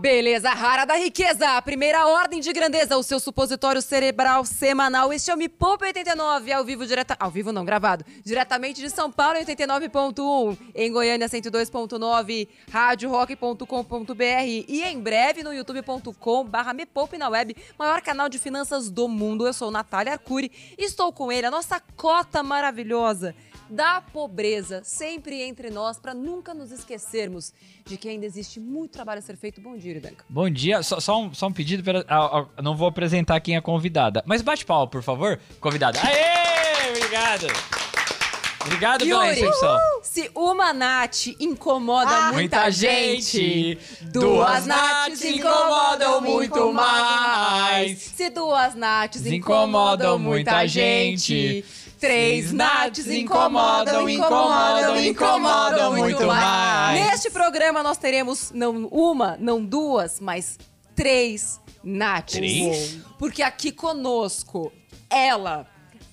Beleza rara da riqueza. Primeira ordem de grandeza, o seu supositório cerebral semanal. Este é o Me Poupe 89, ao vivo direta, ao vivo não, gravado, diretamente de São Paulo 89.1, em Goiânia 102.9, radiorock.com.br e em breve no youtube.com/barra Me Poupe na web, maior canal de finanças do mundo. Eu sou Natália Arcuri e estou com ele, a nossa cota maravilhosa da pobreza sempre entre nós, para nunca nos esquecermos de que ainda existe muito trabalho a ser feito. Bom dia, Iridanka. Bom dia, só, só, um, só um pedido, pra, ah, ah, não vou apresentar quem é convidada, mas bate palma, por favor, convidada. Aê, obrigado. Obrigado pela Yuri, recepção. se uma Nath incomoda muita, Muita gente, duas Naths incomodam muito mais. Se duas Naths incomodam Incomodam muita muita gente, gente, três Naths incomodam, incomodam, incomodam, muito mais. Neste programa nós teremos não uma, não duas, mas três Naths. Três? Porque aqui conosco, ela,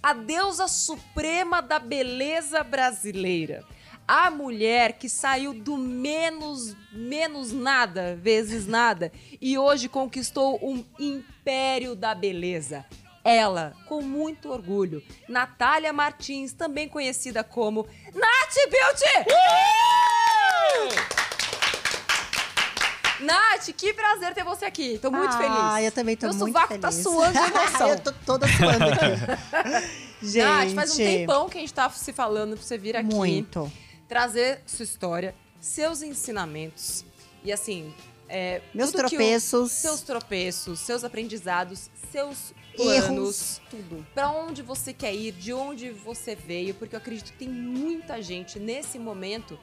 a deusa suprema da beleza brasileira. A mulher que saiu do menos, menos nada, vezes nada, e hoje conquistou um império da beleza. Ela, com muito orgulho, Natália Martins, também conhecida como Nath Beauty! Nath, que prazer ter você aqui. Tô muito ah, feliz. eu também tô Meu muito sovaco feliz. tá suando de emoção. eu tô toda suando aqui. Gente, Nath, faz um tempão que a gente tá se falando pra você vir aqui. Muito. Trazer sua história, seus ensinamentos. E assim. é, Meus que o- tropeços. seus tropeços, seus aprendizados, seus planos. tudo. Pra onde você quer ir, de onde você veio, porque eu acredito que tem muita gente nesse momento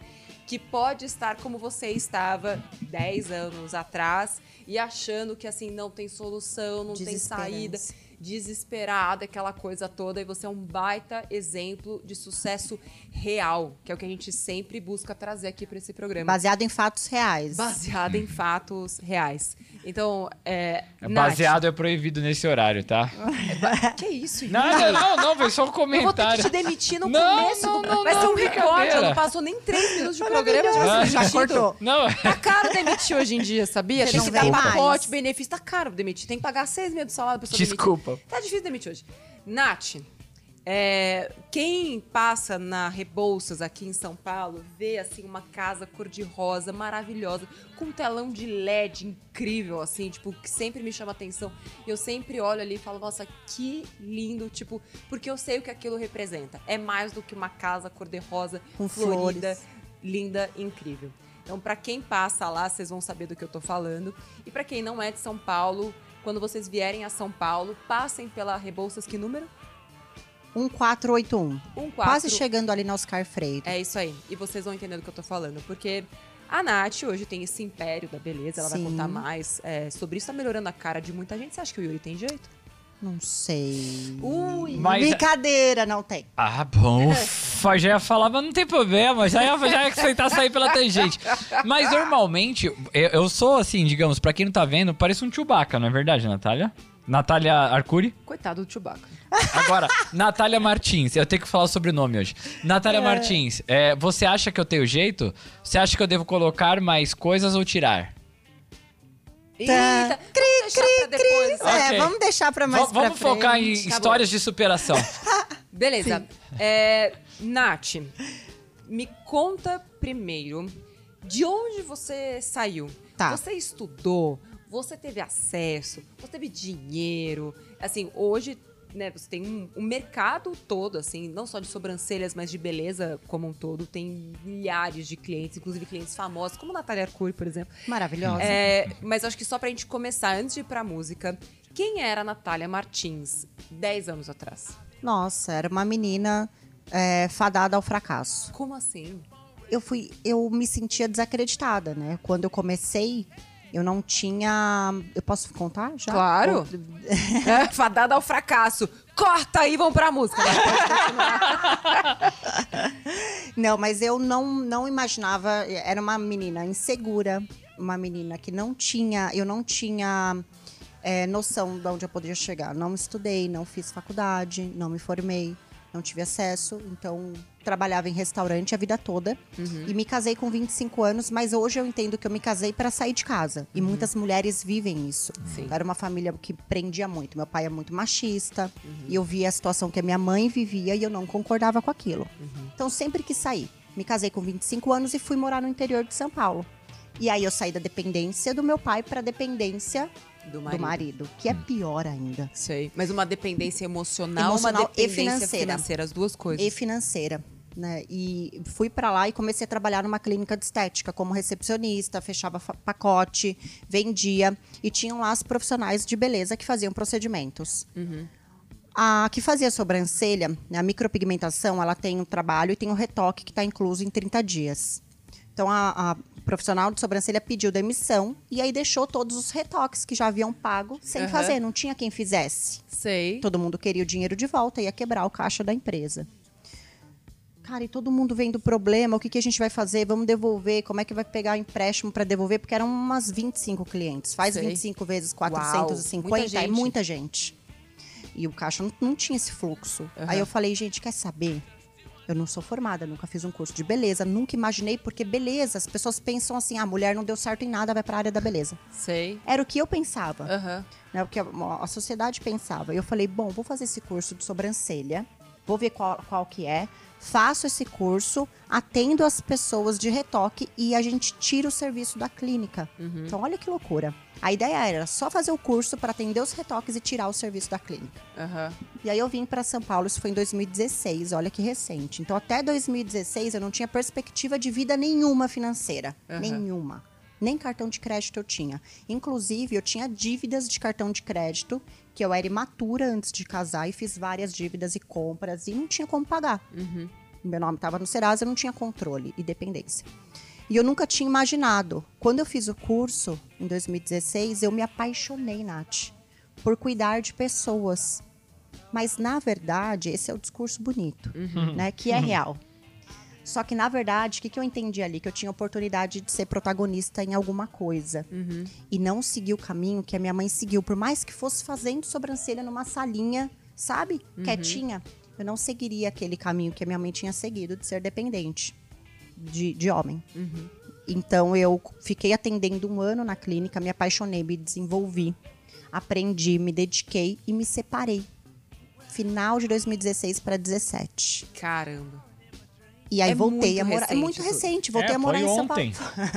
que pode estar como você estava 10 anos atrás e achando que assim não tem solução, não tem saída, desesperada, aquela coisa toda, e você é um baita exemplo de sucesso real, que é o que a gente sempre busca trazer aqui para esse programa. Baseado em fatos reais. Baseado em fatos reais. Então, é. Nath, Baseado é proibido nesse horário, tá? Que isso, Não, não, não, não, foi só um Eu vou ter que comentário. te demitir no Não, começo. não, do- não, Vai ser um recorde. Não passou nem três minutos de programa. Já, Ah, Já cortou. Não, Tá caro demitir hoje em dia, sabia? Você Tem que dar pacote, benefício. Tá caro demitir. Tem que pagar seis meses de salário pra pessoa Desculpa. demitir. Tá difícil demitir hoje. Nath, é, quem passa na Rebouças aqui em São Paulo vê assim uma casa cor-de-rosa maravilhosa com um telão de LED incrível assim, tipo, que sempre me chama atenção. E eu sempre olho ali e falo, nossa, que lindo, tipo, porque eu sei o que aquilo representa. É mais do que uma casa cor-de-rosa Com florida, flores. linda, incrível. Então, pra quem passa lá, vocês vão saber do que eu tô falando. E pra quem não é de São Paulo, quando vocês vierem a São Paulo, passem pela Rebouças, que número? 1481. Um Quase chegando ali na Oscar Freire. É isso aí. E vocês vão entender do que eu tô falando. Porque a Nath hoje tem esse império da beleza. Ela vai Sim. contar mais é, sobre isso. Tá melhorando a cara de muita gente. Você acha que o Yuri tem jeito? Não sei. Ui! Mas- Brincadeira, não tem. Ah, bom. Ufa, já ia falar, mas não tem problema. Já ia, já ia aceitar sair pela tangente. Mas normalmente, eu, eu sou assim, digamos, pra quem não tá vendo, parece um Chewbacca, não é verdade, Natália? Natália Arcuri? Coitado do Chewbacca. Agora, Natália Martins, eu tenho que falar o sobrenome hoje. Natália Martins, é, você acha que eu tenho jeito? Você acha que eu devo colocar mais coisas ou tirar? Eita! Cri, cri, depois. É, vamos deixar pra mais V- pra vamos focar em frente. Tá histórias de superação. Beleza. É, Nath, me conta primeiro de onde você saiu. Tá. Você estudou, você teve acesso, você teve dinheiro. Assim, hoje, né, você tem um, um mercado todo, assim, não só de sobrancelhas, mas de beleza como um todo. Tem milhares de clientes, inclusive clientes famosos, como Natália Arcuri, por exemplo. Maravilhosa. É, mas acho que só pra gente começar, antes de ir pra música, quem era a Natália Martins 10 anos atrás? Nossa, era uma menina é, fadada ao fracasso. Como assim? Eu fui, eu me sentia desacreditada, né? Quando eu comecei, eu não tinha. Eu posso contar já? Claro. Ou- É, fadada ao fracasso. Corta aí, vamos pra música. Não, mas eu não, não imaginava. Era uma menina insegura, uma menina que não tinha. Eu não tinha é, noção de onde eu poderia chegar. Não estudei, não fiz faculdade, não me formei, não tive acesso. Então, trabalhava em restaurante a vida toda. Uhum. E me casei com 25 anos, mas hoje eu entendo que eu me casei para sair de casa. E muitas mulheres vivem isso. Uhum. Sim. Era uma família que prendia muito. Meu pai é muito machista. Uhum. E eu via a situação que a minha mãe vivia e eu não concordava com aquilo. Uhum. Então, sempre que saí. Me casei com 25 anos e fui morar no interior de São Paulo. E aí eu saí da dependência do meu pai para dependência Do do marido. marido, que é pior ainda. Sei. Mas uma dependência emocional, Emocional uma e dependência financeira. financeira. as duas coisas. E financeira. Né? E fui para lá e comecei a trabalhar numa clínica de estética como recepcionista, fechava pacote, vendia e tinham lá as profissionais de beleza que faziam procedimentos. A que fazia sobrancelha, né, a micropigmentação, ela tem um trabalho e tem um retoque que está incluso em 30 dias. Então a, a profissional de sobrancelha pediu demissão e aí deixou todos os retoques que já haviam pago sem Aham. fazer, não tinha quem fizesse. Sei. Todo mundo queria o dinheiro de volta, ia quebrar o caixa da empresa. Cara, e todo mundo vendo o problema, o que, que a gente vai fazer? Vamos devolver, como é que vai pegar empréstimo para devolver? Porque eram umas 25 clientes. Faz Sei. 25 vezes Uau, 450, muita é gente. muita gente. E o caixa não, não tinha esse fluxo. Aí eu falei, gente, quer saber? Eu não sou formada, nunca fiz um curso de beleza, nunca imaginei, porque beleza, as pessoas pensam assim, ah, a mulher não deu certo em nada, vai para a área da beleza. Sei. Era o que eu pensava Aham. né, o que a, a sociedade pensava. E eu falei, bom, vou fazer esse curso de sobrancelha, vou ver qual, qual que é, faço esse curso, atendo as pessoas de retoque e a gente tira o serviço da clínica. Então, olha que loucura. A ideia era só fazer o curso para atender os retoques e tirar o serviço da clínica. Aham. E aí eu vim para São Paulo, isso foi em 2016, olha que recente. Então até 2016 eu não tinha perspectiva de vida nenhuma financeira, Aham. nenhuma. Nem cartão de crédito eu tinha. Inclusive, eu tinha dívidas de cartão de crédito, que eu era imatura antes de casar e fiz várias dívidas e compras e não tinha como pagar. Meu nome estava no Serasa, eu não tinha controle e dependência. E eu nunca tinha imaginado. Quando eu fiz o curso, em 2016, eu me apaixonei, Nath, por cuidar de pessoas. Mas, na verdade, esse é o discurso bonito, né? Que é real. Só que, na verdade, o que, que eu entendi ali? Que eu tinha oportunidade de ser protagonista em alguma coisa. E não seguir o caminho que a minha mãe seguiu. Por mais que fosse fazendo sobrancelha numa salinha, sabe? Quietinha. Eu não seguiria aquele caminho que a minha mãe tinha seguido de ser dependente de, de homem. Então, eu fiquei atendendo um ano na clínica, me apaixonei, me desenvolvi. Aprendi, me dediquei e me separei. Final de 2016 para 17. Caramba. E aí É voltei a morar. É muito recente, voltei É, a morar foi em São ontem.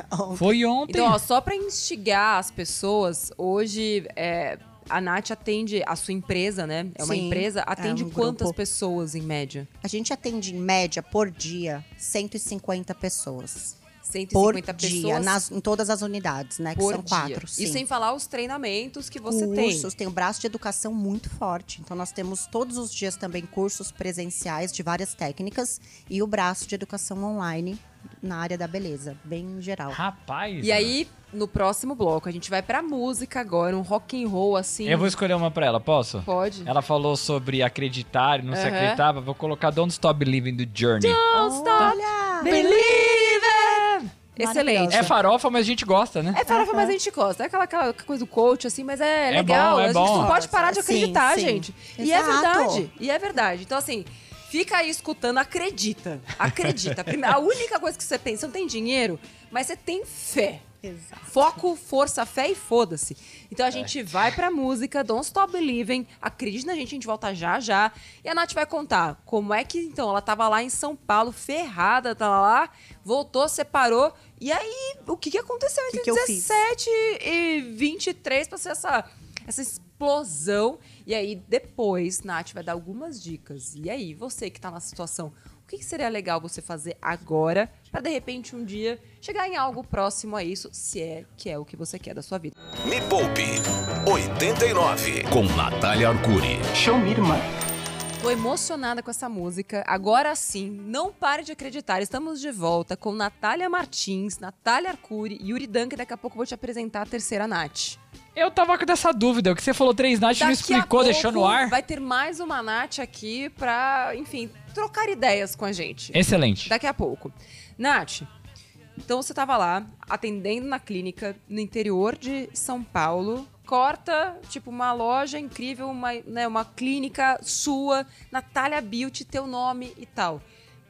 Paulo. Foi ontem. Então, ó, só pra instigar as pessoas, hoje é, a Nath atende, a sua empresa, né? É uma Sim, empresa, atende é um quantas grupo. pessoas em média? A gente atende em média por dia 150 pessoas. 150 Por pessoas dia, nas, em todas as unidades, né? Que por são dia. quatro. E Sim. sem falar os treinamentos que você cursos, tem. tem um braço de educação muito forte. Então, nós temos todos os dias também cursos presenciais de várias técnicas e o braço de educação online na área da beleza, bem geral. Rapaz. E aí, no próximo bloco, a gente vai pra música agora, um rock and roll assim. Eu vou escolher uma pra ela, posso? Pode. Ela falou sobre acreditar e não se acreditava. Vou colocar Don't Stop Believing do Journey. Don't stop Olha! believing! Excelente. É farofa, mas a gente gosta, né? É farofa, mas a gente gosta. É aquela, aquela coisa do coach, assim, mas é, É legal. bom, é a gente bom. não pode parar de Sim, acreditar, sim. gente. E é Exato. verdade. E é verdade. Então, assim, fica aí escutando, acredita. Acredita. Primeiro, a única coisa que você tem, você não tem dinheiro, mas você tem fé. Exato. Foco, força, fé e foda-se. Então a gente vai pra música, Don't Stop Believing. Acredite na gente, a gente volta já já. E a Nath vai contar como é que, então, ela tava lá em São Paulo, ferrada, tava lá, voltou, separou. E aí, o que, que aconteceu entre que que eu fiz? 17 e 23 pra ser essa, essa explosão? E aí, depois, Nath vai dar algumas dicas. E aí, você que tá na situação, o que, que seria legal você fazer agora pra de repente um dia chegar em algo próximo a isso, se é que é o que você quer da sua vida? Me Poupe 89 com Natália Arcuri. Show me, irmã. Tô emocionada com essa música. Agora sim, não pare de acreditar. Estamos de volta com Natália Martins, Natália Arcuri e Yuri Duncan. Daqui a pouco eu vou te apresentar a terceira Nath. Eu tava com essa dúvida. O que você falou três Nath não Daqui a explicou, pouco deixou no ar. Vai ter mais uma Nath aqui pra, enfim, trocar ideias com a gente. Excelente. Daqui a pouco. Nath, então você tava lá, atendendo na clínica no interior de São Paulo. corta, tipo, uma loja incrível, uma, né, uma clínica sua, Natália Beauty, teu nome e tal.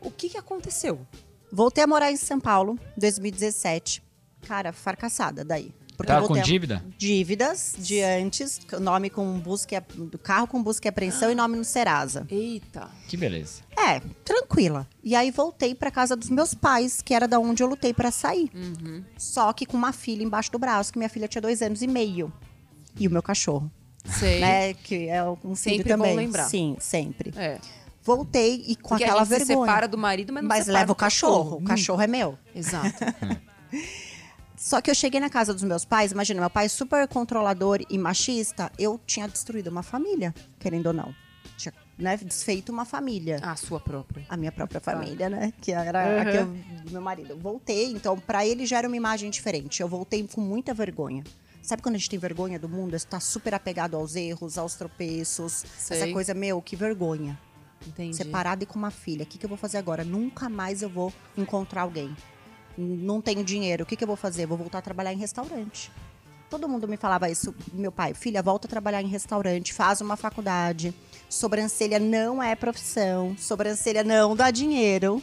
O que que aconteceu? Voltei a morar em São Paulo, 2017. Cara, fracassada daí. Porque eu com dívida? Dívidas de antes, nome com busca, e- do carro com busca e apreensão e nome no Serasa. Eita. Que beleza. É, tranquila. E aí voltei pra casa dos meus pais, que era da onde eu lutei pra sair. Uhum. Só que com uma filha embaixo do braço, que minha filha tinha dois anos e meio. E o meu cachorro, Sei. né? Que é um filho Sempre bom também. lembrar. Sim, sempre. É. Voltei e com Porque aquela a gente se vergonha. separa do marido, mas não mas leva o do cachorro. O Hum, cachorro é meu. Exato. Só que eu cheguei na casa dos meus pais, imagina, meu pai super controlador e machista, eu tinha destruído uma família, querendo ou não. Tinha né, desfeito uma família. a sua própria. A minha própria família, né? Que era a que eu, do meu marido. Voltei, então, pra ele já era uma imagem diferente. Eu voltei com muita vergonha. Sabe quando a gente tem vergonha do mundo? Você tá super apegado aos erros, aos tropeços. Sei. Essa coisa, meu, que vergonha. Entendi. Separada e com uma filha. O que, que eu vou fazer agora? Nunca mais eu vou encontrar alguém. Não tenho dinheiro. O que, que eu vou fazer? Vou voltar a trabalhar em restaurante. Todo mundo me falava isso. Meu pai, filha, volta a trabalhar em restaurante, faz uma faculdade. Sobrancelha não é profissão. Sobrancelha não dá dinheiro.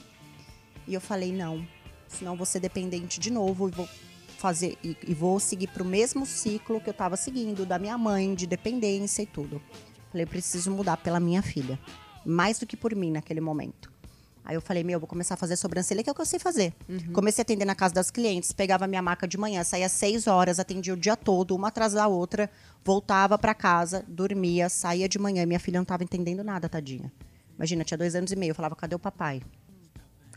E eu falei, não. Senão vou ser dependente de novo e vou fazer e, e vou seguir pro mesmo ciclo que eu tava seguindo da minha mãe, de dependência e tudo. Falei, eu preciso mudar pela minha filha. Mais do que por mim naquele momento. Aí eu falei, meu, eu vou começar a fazer sobrancelha, que é o que eu sei fazer. Comecei a atender na casa das clientes, pegava minha maca de manhã, saía às seis horas, atendia o dia todo, uma atrás da outra, voltava pra casa, dormia, saía de manhã. Minha filha não tava entendendo nada, tadinha. Imagina, tinha dois anos e meio. Eu falava, cadê o papai?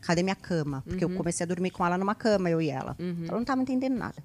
Cadê minha cama? Porque eu comecei a dormir com ela numa cama, eu e ela. Ela não tava entendendo nada.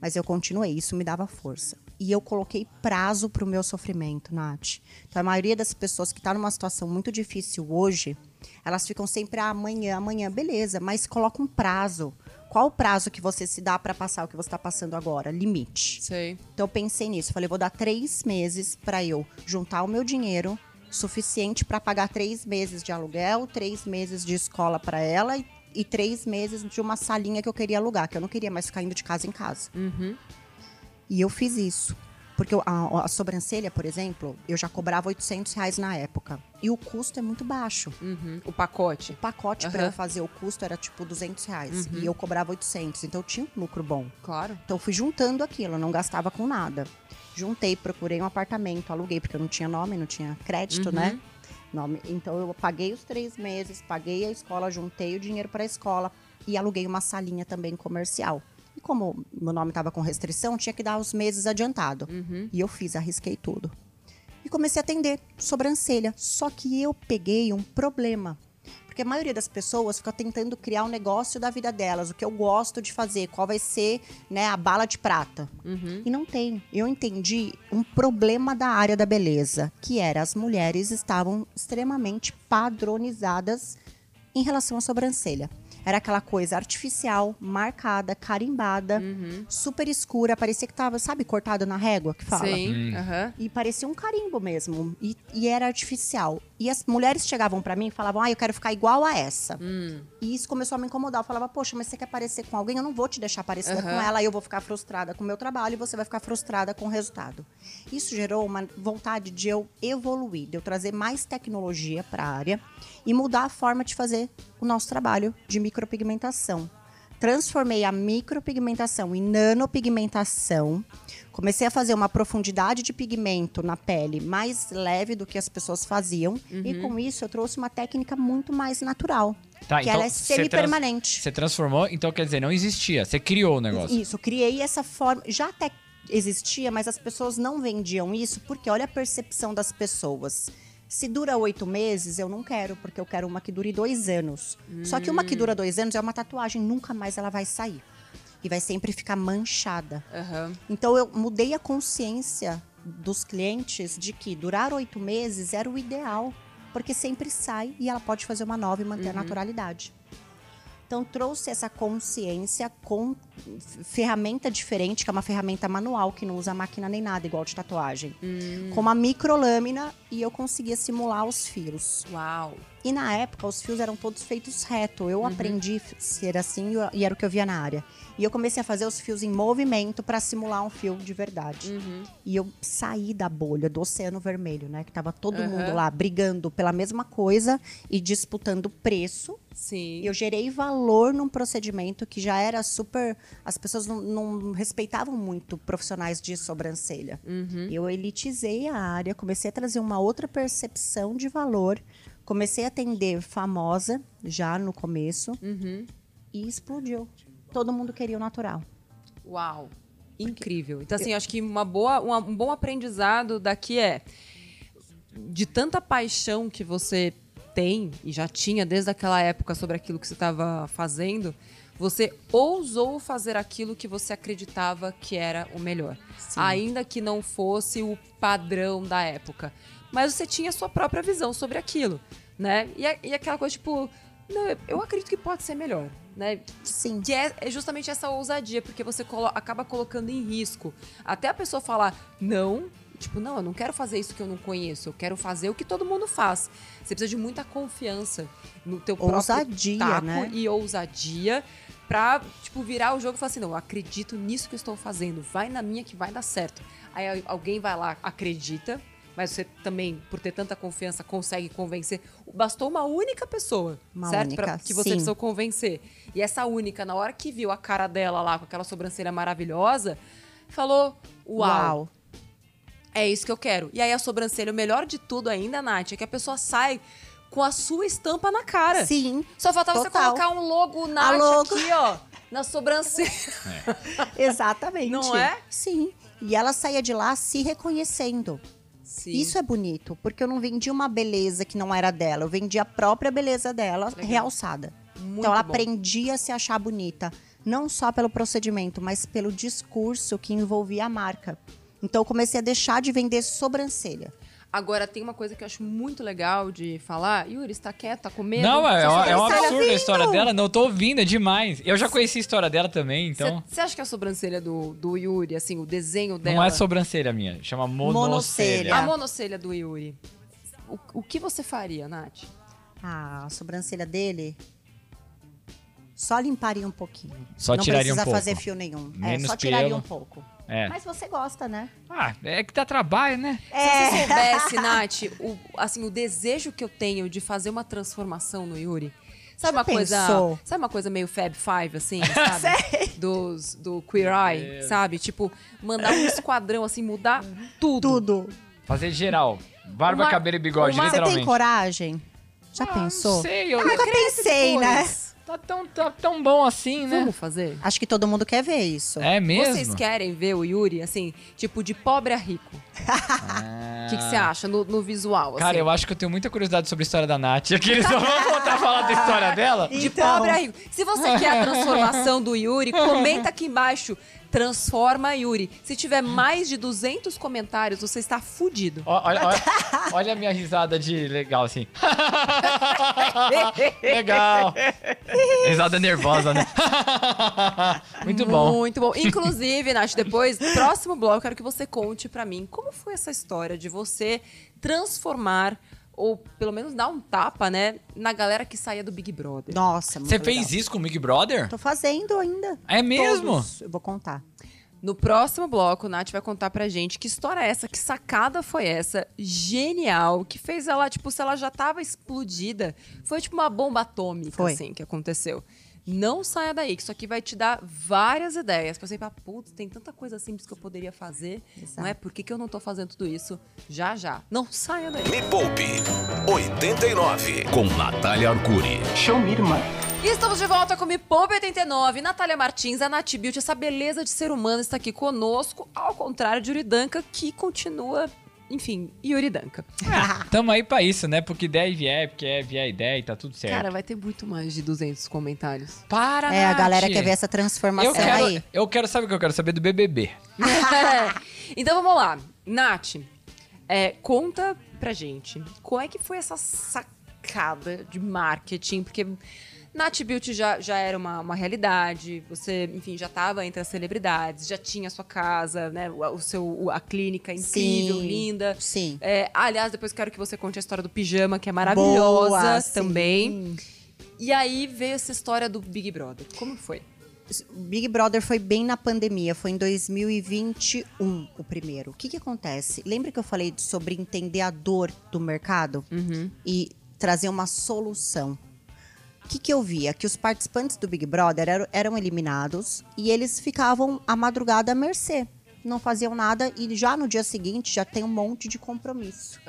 Mas eu continuei, isso me dava força. E eu coloquei prazo pro meu sofrimento, Nath. Então, a maioria das pessoas que tá numa situação muito difícil hoje, elas ficam sempre ah, amanhã, amanhã, beleza, mas coloca um prazo. Qual o prazo que você se dá para passar o que você está passando agora? Limite. Sei. Então eu pensei nisso. Falei, vou dar três meses para eu juntar o meu dinheiro suficiente para pagar três meses de aluguel, três meses de escola para ela e, e três meses de uma salinha que eu queria alugar, que eu não queria mais ficar indo de casa em casa. E eu fiz isso. Porque a, a sobrancelha, por exemplo, eu já cobrava 800 reais na época. E o custo é muito baixo. Uhum. O pacote. O pacote para Aham. eu fazer o custo era tipo 200 reais. E eu cobrava 800. Então eu tinha um lucro bom. Claro. Então eu fui juntando aquilo, eu não gastava com nada. Juntei, procurei um apartamento, aluguei, porque eu não tinha nome, não tinha crédito, né? Nome. Então eu paguei os três meses, paguei a escola, juntei o dinheiro para a escola e aluguei uma salinha também comercial. E como meu nome estava com restrição, tinha que dar os meses adiantado. E eu fiz, arrisquei tudo. E comecei a atender sobrancelha. Só que eu peguei um problema. Porque a maioria das pessoas fica tentando criar um negócio da vida delas, o que eu gosto de fazer, qual vai ser né, a bala de prata. E não tem. Eu entendi um problema da área da beleza, que era as mulheres estavam extremamente padronizadas em relação à sobrancelha. Era aquela coisa artificial, marcada, carimbada, super escura, parecia que tava, sabe, cortado na régua que fala. Sim. Aham. E parecia um carimbo mesmo. E, e era artificial. E as mulheres chegavam pra mim e falavam, ah, eu quero ficar igual a essa. E isso começou a me incomodar. Eu falava, poxa, mas você quer parecer com alguém? Eu não vou te deixar parecida com ela. Aí eu vou ficar frustrada com o meu trabalho e você vai ficar frustrada com o resultado. Isso gerou uma vontade de eu evoluir, de eu trazer mais tecnologia pra área e mudar a forma de fazer o nosso trabalho de micropigmentação. Transformei a micropigmentação em nanopigmentação. Comecei a fazer uma profundidade de pigmento na pele mais leve do que as pessoas faziam. E com isso eu trouxe uma técnica muito mais natural. Tá, que então ela é você trans- semi-permanente. Você transformou, então quer dizer, não existia. Você criou o negócio. Isso, criei essa forma. Já até existia, mas as pessoas não vendiam isso porque olha a percepção das pessoas. Se dura oito meses, eu não quero, porque eu quero uma que dure dois anos. Só que uma que dura dois anos é uma tatuagem, nunca mais ela vai sair. E vai sempre ficar manchada. Aham. Então eu mudei a consciência dos clientes de que durar oito meses era o ideal, porque sempre sai e ela pode fazer uma nova e manter a naturalidade. Então trouxe essa consciência com ferramenta diferente, que é uma ferramenta manual que não usa máquina nem nada, igual de tatuagem, com uma microlâmina e eu conseguia simular os fios. Uau. E na época, os fios eram todos feitos reto. Eu aprendi a ser assim e era o que eu via na área. E eu comecei a fazer os fios em movimento para simular um fio de verdade. E eu saí da bolha do Oceano Vermelho, né? Que tava todo Aham. mundo lá brigando pela mesma coisa e disputando preço. Sim. Eu gerei valor num procedimento que já era super. As pessoas não, não respeitavam muito profissionais de sobrancelha. Eu elitizei a área, comecei a trazer uma outra percepção de valor, comecei a atender famosa já no começo e explodiu. Todo mundo queria o natural. Uau. Incrível. Então, assim, acho que uma boa, uma- um bom aprendizado daqui é de tanta paixão que você tem e já tinha desde aquela época sobre aquilo que você estava fazendo, você ousou fazer aquilo que você acreditava que era o melhor. Ainda que não fosse o padrão da época. Mas você tinha a sua própria visão sobre aquilo, né? E, e aquela coisa, tipo, não, eu- eu acredito que pode ser melhor, né? Sim. Que é, é justamente essa ousadia, porque você colo- acaba colocando em risco. Até a pessoa falar, não, tipo, não, eu não quero fazer isso que eu não conheço, eu quero fazer o que todo mundo faz. Você precisa de muita confiança no teu Ousadia, próprio taco né? e ousadia pra, tipo, virar o jogo e falar assim, não, eu acredito nisso que eu estou fazendo, vai na minha que vai dar certo. Aí alguém vai lá, acredita, mas você também, por ter tanta confiança, consegue convencer. Bastou uma única pessoa, Uma certo? única, Pra que você sim. precisou convencer. E essa única, na hora que viu a cara dela lá com aquela sobrancelha maravilhosa, falou: Uau, é isso que eu quero. E aí a sobrancelha, o melhor de tudo ainda, Nath, é que a pessoa sai com a sua estampa na cara. Sim. Só faltava você Total. colocar um logo Nath logo. aqui, ó, na sobrancelha. Exatamente. Não é? Sim. E ela saía de lá se reconhecendo. Sim. Isso é bonito, porque eu não vendi uma beleza que não era dela, eu vendi a própria beleza dela realçada. Muito então ela bom. aprendia a se achar bonita, não só pelo procedimento, mas pelo discurso que envolvia a marca. Então eu comecei a deixar de vender sobrancelha. Agora, tem uma coisa que eu acho muito legal de falar. Yuri, está quieto, tá com medo? Não, é, é um está absurdo a história dela. Não, tô ouvindo, é demais. Eu já conheci a história dela também, então. Você acha que a sobrancelha do, do Yuri, assim, o desenho dela... Não é sobrancelha minha, chama monocelha. Monocelha. A monocelha do Yuri. O, o que você faria, Nath? Ah, a sobrancelha dele. Só limparia um pouquinho. Só não tiraria um precisa pouco. fazer fio nenhum. Menos é, só tiraria pelo. um pouco. É. Mas você gosta, né? Ah, é que dá trabalho, né? Se você soubesse, Nath, o, assim, o desejo que eu tenho de fazer uma transformação no Yuri. Sabe uma coisa. Sabe uma coisa meio Fab Five, assim, sabe? Dos, do Queer Eye, sabe? Tipo, mandar um esquadrão, assim, mudar tudo. Tudo. Fazer geral. Barba, Uma- cabelo e bigode, uma- Você literalmente. tem coragem? Já Ah, pensou? Não sei, eu... Nunca pensei, né? Tá tão, tá tão bom assim, né? Vamos fazer? Acho que todo mundo quer ver isso. É mesmo? Vocês querem ver o Yuri, assim, tipo, de pobre a rico? O que, que você acha no, no visual, assim? Cara, eu acho que eu tenho muita curiosidade sobre a história da Nath. Aqui eles só vão voltar a falar da história dela. De Então. pobre a rico. Se você quer a transformação do Yuri, comenta aqui embaixo. Transforma Yuri. Se tiver mais de 200 comentários, você está fudido. Olha, olha, olha a minha risada de legal, assim. legal. Risada nervosa, né? Muito bom. Muito bom. Inclusive, Nath, depois, próximo bloco, eu quero que você conte pra mim como foi essa história de você transformar, ou pelo menos dar um tapa, né, na galera que saía do Big Brother. Nossa, muito Você fez legal. isso com o Big Brother? Tô fazendo ainda. É mesmo? Todos. Eu vou contar. No próximo bloco, o Nath vai contar pra gente que história é essa, que sacada foi essa, genial, que fez ela, tipo, se ela já tava explodida, foi tipo uma bomba atômica, Foi. assim, que aconteceu. Não saia daí, que isso aqui vai te dar várias ideias. Pra você falar, putz, tem tanta coisa simples que eu poderia fazer, Exato. não é? Por que, que eu não tô fazendo tudo isso? Já, já. Não saia daí. Me Poupe 89 com Natália Arcuri. E estamos de volta com o Me Poupe 89. Natália Martins, a Nath Beauty, essa beleza de ser humano está aqui conosco, ao contrário de Yuri Danca, que continua, enfim, Yuri Danca. Tamo aí pra isso, né? Porque ideia vier, porque é vier ideia e tá tudo certo. Cara, vai ter muito mais de 200 comentários. para, É, a Nath. galera quer ver essa transformação eu quero, aí. eu quero saber o que eu quero saber do BBB. então vamos lá. Nath, é, conta pra gente, qual é que foi essa sacada de marketing? Porque Nat Beauty já, já era uma, uma realidade, você, enfim, já estava entre as celebridades, já tinha a sua casa, né? O, seu, a clínica incrível, Sim. linda. Sim. É, aliás, depois quero que você conte a história do pijama, que é maravilhosa Boa, também. sim. E aí veio essa história do Big Brother. Como foi? Big Brother foi bem na pandemia, foi em 2021 o primeiro. O que que acontece? Lembra que eu falei sobre entender a dor do mercado e trazer uma solução? O que, que eu via? Que os participantes do Big Brother eram, eram eliminados e eles ficavam a madrugada à mercê. Não faziam nada e já no dia seguinte já tem um monte de compromisso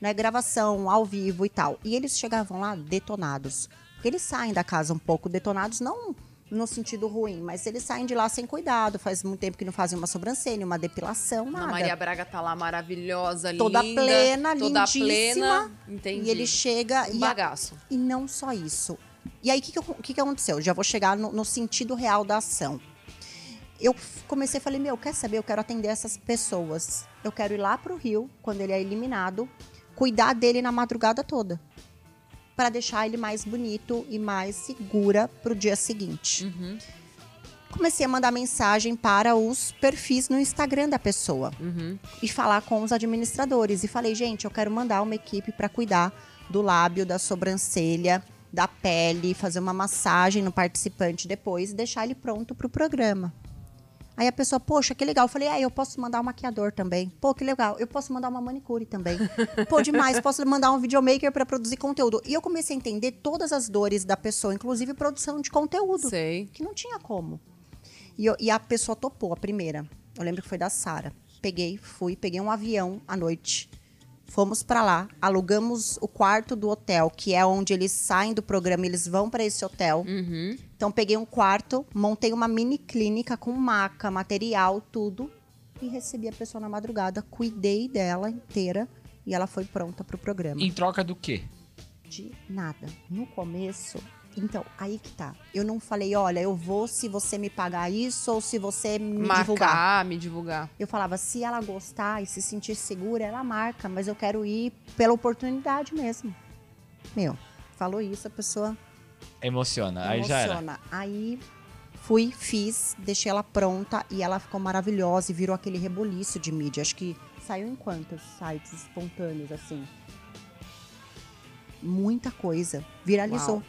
né, gravação ao vivo e tal. E eles chegavam lá detonados. Porque eles saem da casa um pouco detonados, não no sentido ruim, mas eles saem de lá sem cuidado. Faz muito tempo que não fazem uma sobrancelha, uma depilação, A nada. Maria Braga tá lá maravilhosa, Toda linda. plena, toda lindíssima. plena. Entendi. E ele chega Um e, a- bagaço. e não só isso. E aí, o que, que, que, que aconteceu? Já vou chegar no, no sentido real da ação. Eu comecei a falei, meu, quer saber? Eu quero atender essas pessoas. Eu quero ir lá pro Rio, quando ele é eliminado, cuidar dele na madrugada toda. Pra deixar ele mais bonito e mais segura pro dia seguinte. Uhum, Comecei a mandar mensagem para os perfis no Instagram da pessoa uhum. e falar com os administradores. E falei, gente, eu quero mandar uma equipe para cuidar do lábio, da sobrancelha, da pele, fazer uma massagem no participante depois e deixar ele pronto para o programa. Aí a pessoa, poxa, que legal. Eu falei, ah, eu posso mandar um maquiador também. Pô, que legal. Eu posso mandar uma manicure também. Pô, demais. Posso mandar um videomaker para produzir conteúdo. E eu comecei a entender todas as dores da pessoa, inclusive produção de conteúdo Sei. que não tinha como. E, eu- e a pessoa topou, a primeira. Eu lembro que foi da Sara. Peguei, fui, peguei um avião à noite. Fomos pra lá, alugamos o quarto do hotel, que é onde eles saem do programa, eles vão pra esse hotel. Uhum. Então peguei um quarto, montei uma mini clínica com maca, material, tudo e recebi a pessoa na madrugada, cuidei dela inteira e ela foi pronta pro programa Em troca do quê? de nada. No começo, então, aí que tá. Eu não falei, olha, eu vou se você me pagar isso ou se você me divulgar. Marcar, me divulgar. Eu falava, se ela gostar e se sentir segura, ela marca, mas eu quero ir pela oportunidade mesmo. Meu, falou isso, a pessoa Emociona. Aí já era. emociona. Aí fui, fiz, deixei ela pronta e ela ficou maravilhosa e virou aquele reboliço de mídia. Acho que saiu em quantos sites espontâneos, assim? Muita coisa. Viralizou. Uau.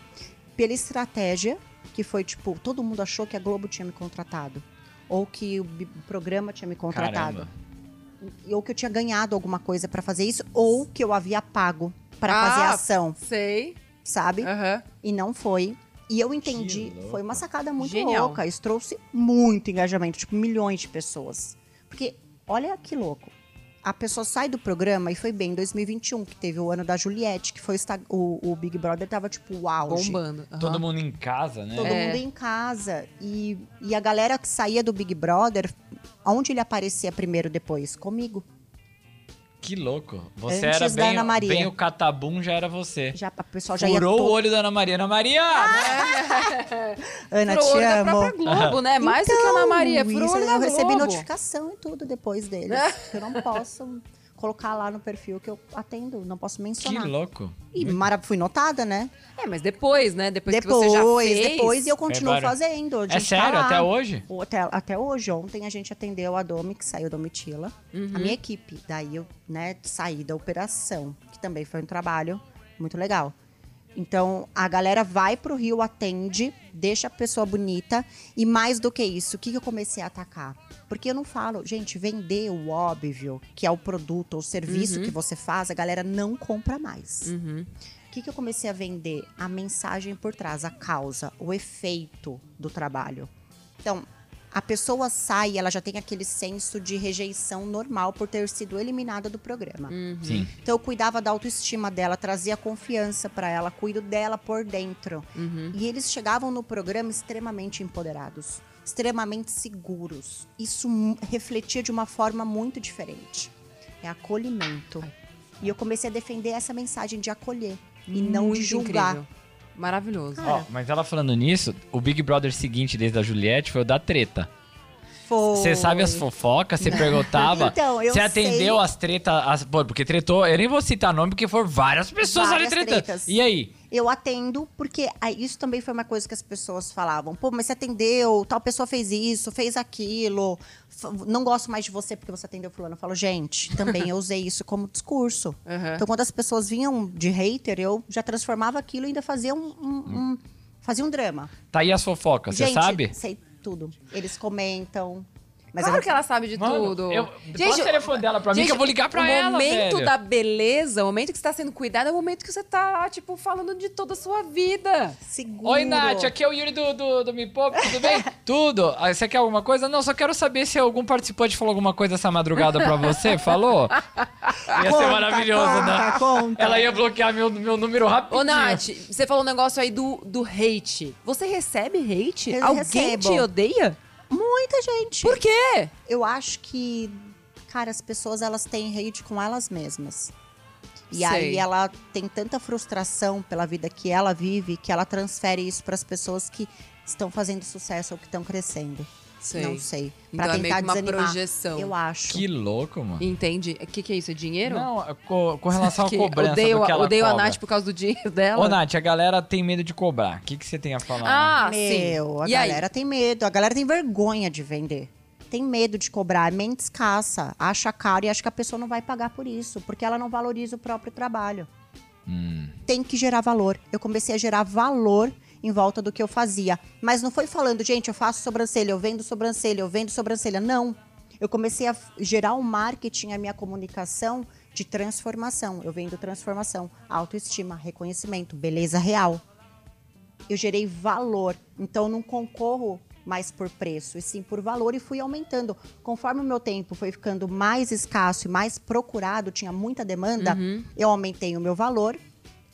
Pela estratégia, que foi tipo, todo mundo achou que a Globo tinha me contratado. Ou que o programa tinha me contratado. Caramba. Ou que eu tinha ganhado alguma coisa pra fazer isso, ou que eu havia pago pra Ah, fazer a ação, Sei. sabe? Aham. E não foi. E eu entendi, foi uma sacada muito Genial. louca. Isso trouxe muito engajamento, tipo, milhões de pessoas. Porque, olha que louco. A pessoa sai do programa e foi bem em 2021, que teve o ano da Juliette, que foi o, o, Big Brother tava, tipo, o auge. Bombando. Aham. Todo mundo em casa, né? Todo É. mundo em casa. E, e a galera que saía do Big Brother, onde ele aparecia primeiro depois? Comigo. Que louco. Você Antes era da bem, Ana Maria. bem o catabum, já era você. Já, a pessoa já ia Furou o to- olho da Ana Maria. Ana Maria! Ana, Furou o te olho da amo. própria Globo, né? Mais do que a Ana Maria. Furou o Isso, olho da eu recebi Globo. notificação e tudo depois deles. que eu não posso colocar lá no perfil que eu atendo, não posso Que mencionar. louco. E mara, fui notada, né? É, mas depois, né? Depois, Depois, que você já fez. depois eu continuo embora. fazendo. a É tá sério? lá. Até hoje? Até, até hoje. Ontem a gente atendeu a Domi, que saiu da Domitila. Uhum. A minha equipe. Daí eu, né, saí da operação, que também foi um trabalho muito legal. Então, a galera vai pro Rio, atende, deixa a pessoa bonita. E mais do que isso, o que, que eu comecei a atacar? Porque eu não falo, gente, vender o óbvio, que é o produto ou serviço que você faz, a galera não compra mais. Uhum. O que, que eu comecei a vender? A mensagem por trás, a causa, o efeito do trabalho. Então, a pessoa sai, ela já tem aquele senso de rejeição normal por ter sido eliminada do programa. Sim. Então, eu cuidava da autoestima dela, trazia confiança pra ela, cuido dela por dentro. Uhum. E eles chegavam no programa extremamente empoderados, extremamente seguros. Isso refletia de uma forma muito diferente. É acolhimento. E eu comecei a defender essa mensagem de acolher e não de Muito julgar. incrível. Maravilhoso. Ó, mas ela falando nisso, o Big Brother seguinte, desde a Juliette, foi o da treta. Você sabe as fofocas, você perguntava. Então, eu Você atendeu sei. as tretas. As, pô, porque tretou. Eu nem vou citar nome, porque foram várias pessoas Várias ali tretando. tretas. E aí? Eu atendo, porque isso também foi uma coisa que as pessoas falavam. Pô, mas você atendeu, tal pessoa fez isso, fez aquilo. Não gosto mais de você porque você atendeu fulano. Eu falo, gente, também eu usei isso como discurso. Uhum. Então, quando as pessoas vinham de hater, eu já transformava aquilo e ainda fazia um, um- um- fazia um drama. Tá aí as fofocas, você sabe? sei tudo. Eles comentam. Mas claro eu- que ela sabe de Mano, tudo. eu- passa o telefone dela pra mim que eu vou ligar pra o ela, momento velho. da beleza, o momento que você tá sendo cuidado, é o momento que você tá, tipo, falando de toda a sua vida. Seguro. Oi, Nath, aqui é o Yuri do, do, do Me Poupe, tudo bem? tudo. Ah, Você quer alguma coisa? Não, só quero saber se algum participante falou alguma coisa essa madrugada pra você. Falou? Ia ser Conta, maravilhoso, né? conta, conta. Ela ia bloquear meu, meu número rapidinho. Ô, Nath, você falou um negócio aí do, do hate. Você recebe hate? Eu Alguém recebo. te odeia? Muita gente. Por quê? Eu acho que, cara, as pessoas elas têm hate com elas mesmas. E Sei. aí ela tem tanta frustração pela vida que ela vive que ela transfere isso para as pessoas que estão fazendo sucesso ou que estão crescendo. Não sei. Então Pra é meio tentar que uma desanimar. projeção. Eu acho. Que louco, mano. Entende? O que, que é isso? É dinheiro? Não, com, com relação à Que cobrança odeio, do que ela odeio a cobra. Nath por causa do dinheiro dela. Ô, Nath, a galera tem medo de cobrar. O que, que você tem a falar? Ah, Meu, sim. a e aí? galera tem medo. A galera tem vergonha de vender. Tem medo de cobrar, é mente escassa, acha caro e acha que a pessoa não vai pagar por isso, porque ela não valoriza o próprio trabalho. Hum. Tem que gerar valor. Eu comecei a gerar valor em volta do que eu fazia. Mas não foi falando, gente, eu faço sobrancelha, eu vendo sobrancelha, eu vendo sobrancelha. Não. Eu comecei a gerar o marketing, a minha comunicação de transformação. Eu vendo transformação, autoestima, reconhecimento, beleza real eu gerei valor. Então, não concorro mais por preço, e sim por valor, e fui aumentando. Conforme o meu tempo foi ficando mais escasso e mais procurado, tinha muita demanda, eu aumentei o meu valor,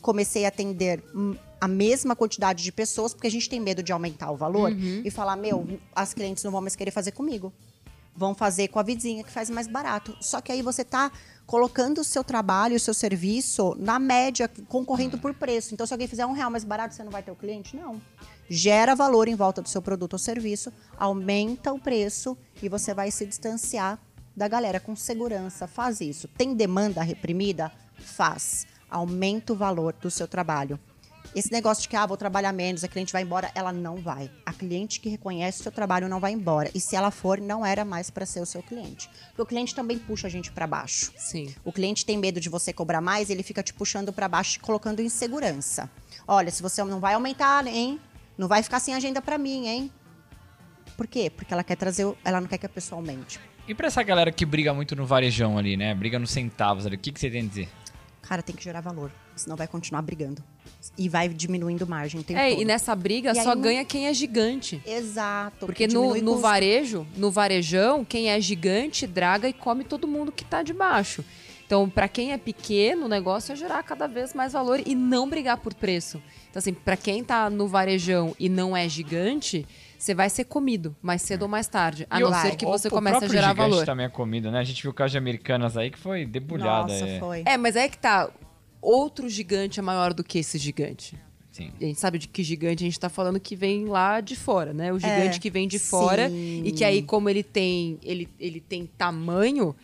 comecei a atender a mesma quantidade de pessoas, porque a gente tem medo de aumentar o valor e falar: meu, as clientes não vão mais querer fazer comigo. Vão fazer com a vizinha que faz mais barato. Só que aí você tá colocando o seu trabalho, o seu serviço na média, concorrendo por preço. Então, se alguém fizer um real mais barato, você não vai ter o cliente? Não. Gera valor em volta do seu produto ou serviço, aumenta o preço e você vai se distanciar da galera com segurança. Faz isso. Tem demanda reprimida? Faz. Aumenta o valor do seu trabalho. Esse negócio de que, ah, vou trabalhar menos, a cliente vai embora, ela não vai. A cliente que reconhece o seu trabalho não vai embora. E se ela for, não era mais para ser o seu cliente. Porque o cliente também puxa a gente para baixo. Sim. O cliente tem medo de você cobrar mais, ele fica te puxando para baixo, te colocando insegurança. Olha, se você não vai aumentar, hein? Não vai ficar sem agenda para mim, hein? Por quê? Porque ela quer trazer, ela não quer que a pessoa aumente. E pra essa galera que briga muito no varejão ali, né? Briga nos centavos ali, o que, que você tem a dizer? Cara, tem que gerar valor, senão vai continuar brigando. E vai diminuindo margem É, todo. e nessa briga E aí só não- ganha quem é gigante. Exato. Porque que no, no custo. varejo, no varejão, quem é gigante draga e come todo mundo que tá debaixo. Então, pra quem é pequeno, o negócio é gerar cada vez mais valor e não brigar por preço. Então, assim, pra quem tá no varejão e não é gigante, você vai ser comido mais cedo ou mais tarde. A E não o- ser que você o comece a gerar valor. também é comida, né? A gente viu o caso de Americanas aí que foi debulhada. Nossa, é. foi. É, mas é que tá. Outro gigante é maior do que esse gigante. Sim. A gente sabe de que gigante a gente tá falando que vem lá de fora, né? O gigante É, que vem de fora sim. e que aí, como ele tem, ele, ele tem tamanho,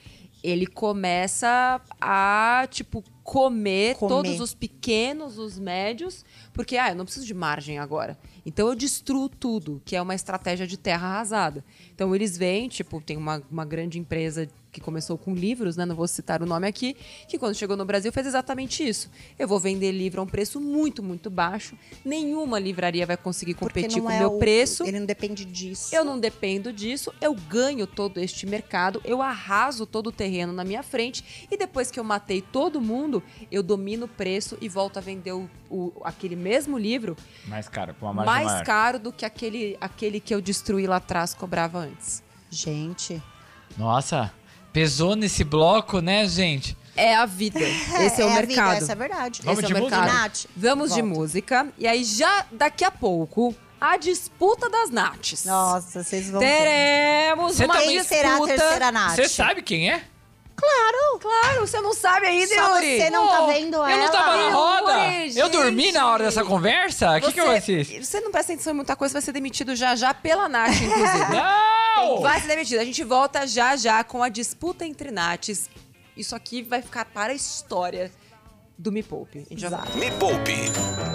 ele começa a, tipo, comer, Comer. todos os pequenos, os médios, porque, ah, eu não preciso de margem agora. Então eu destruo tudo, que é uma estratégia de terra arrasada. Então eles vêm, tipo, tem uma, uma grande empresa que começou com livros, né? Não vou citar o nome aqui, que quando chegou no Brasil fez exatamente isso. Eu vou vender livro a um preço muito, muito baixo. Nenhuma livraria vai conseguir competir com o é meu o- preço. Ele não depende disso. Eu não dependo disso, eu ganho todo este mercado, eu arraso todo o terreno na minha frente e depois que eu matei todo mundo, eu domino o preço e volto a vender o, o- aquele mesmo livro Mais caro, com uma margem mais maior. caro do que aquele, aquele que eu destruí lá atrás cobrava antes. Gente, Nossa, pesou nesse bloco, né, gente? É a vida. Esse é, o a mercado. Vida, essa é a verdade. Vamos Esse de é o música? mercado. Nath, Vamos de volta. música. E aí, já daqui a pouco, a disputa das Nates. Nossa, vocês vão Teremos Você uma também- disputa. será a terceira Nath? Você sabe quem é? Claro, você não sabe ainda, Só Yuri. você não tá Pô, vendo Eu ela. não tava na Yuri, roda. Eu dormi na hora dessa conversa? O que, que eu Você- fiz? Você não presta atenção em muita coisa, vai ser demitido já já pela Nath, inclusive. Não! vai ser demitido. A gente volta já já com a disputa entre Nates. Isso aqui vai ficar para a história. do Me Poupe. A gente já. Me Poupe